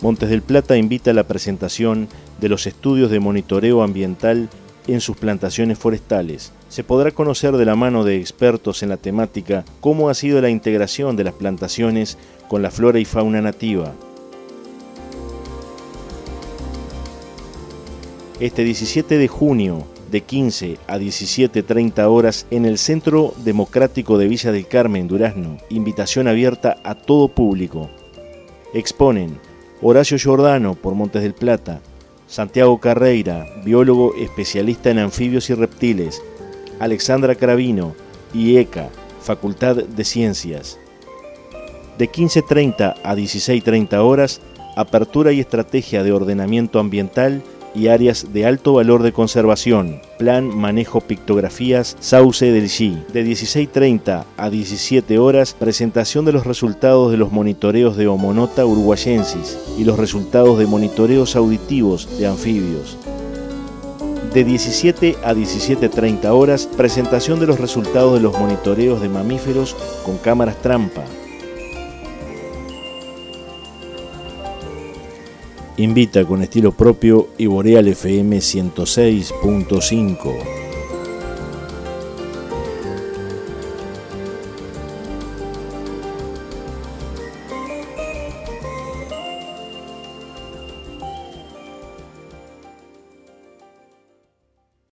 Montes del Plata invita a la presentación de los estudios de monitoreo ambiental en sus plantaciones forestales. Se podrá conocer de la mano de expertos en la temática cómo ha sido la integración de las plantaciones con la flora y fauna nativa. Este 17 de junio, de 15 a 17.30 horas, en el Centro Democrático de Villa del Carmen, Durazno. Invitación abierta a todo público. Exponen Horacio Giordano por Montes del Plata, Santiago Carreira, biólogo especialista en anfibios y reptiles, Alexandra Carabino, IECA, Facultad de Ciencias. De 15.30 a 16.30 horas, apertura y estrategia de ordenamiento ambiental y áreas de alto valor de conservación, plan manejo pictografías Sauce del G. De 16.30 a 17 horas, presentación de los resultados de los monitoreos de Homonota uruguayensis y los resultados de monitoreos auditivos de anfibios. De 17 a 17.30 horas, presentación de los resultados de los monitoreos de mamíferos con cámaras trampa, invita con estilo propio y Boreal FM 106.5.